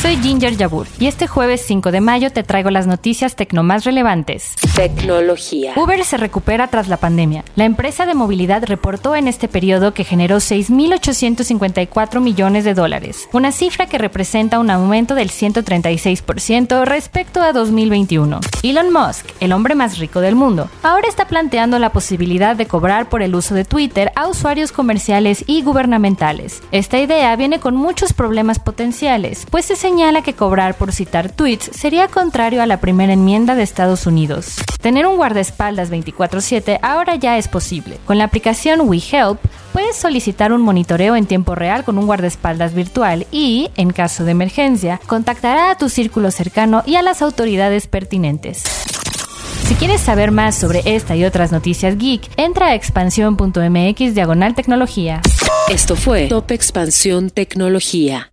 Soy Ginger Yabur y este jueves 5 de mayo te traigo las noticias tecno más relevantes. Tecnología. Uber se recupera tras la pandemia. La empresa de movilidad reportó en este periodo que generó 6.854 millones de dólares, una cifra que representa un aumento del 136% respecto a 2021. Elon Musk, el hombre más rico del mundo, ahora está planteando la posibilidad de cobrar por el uso de Twitter a usuarios comerciales y gubernamentales. Esta idea viene con muchos problemas potenciales, pues se señala que cobrar por citar tweets sería contrario a la primera enmienda de Estados Unidos. Tener un guardaespaldas 24/7 ahora ya es posible. Con la aplicación WeHelp puedes solicitar un monitoreo en tiempo real con un guardaespaldas virtual y, en caso de emergencia, contactará a tu círculo cercano y a las autoridades pertinentes. Si quieres saber más sobre esta y otras noticias geek, entra a expansión.mx diagonal tecnología. Esto fue Top Expansión Tecnología.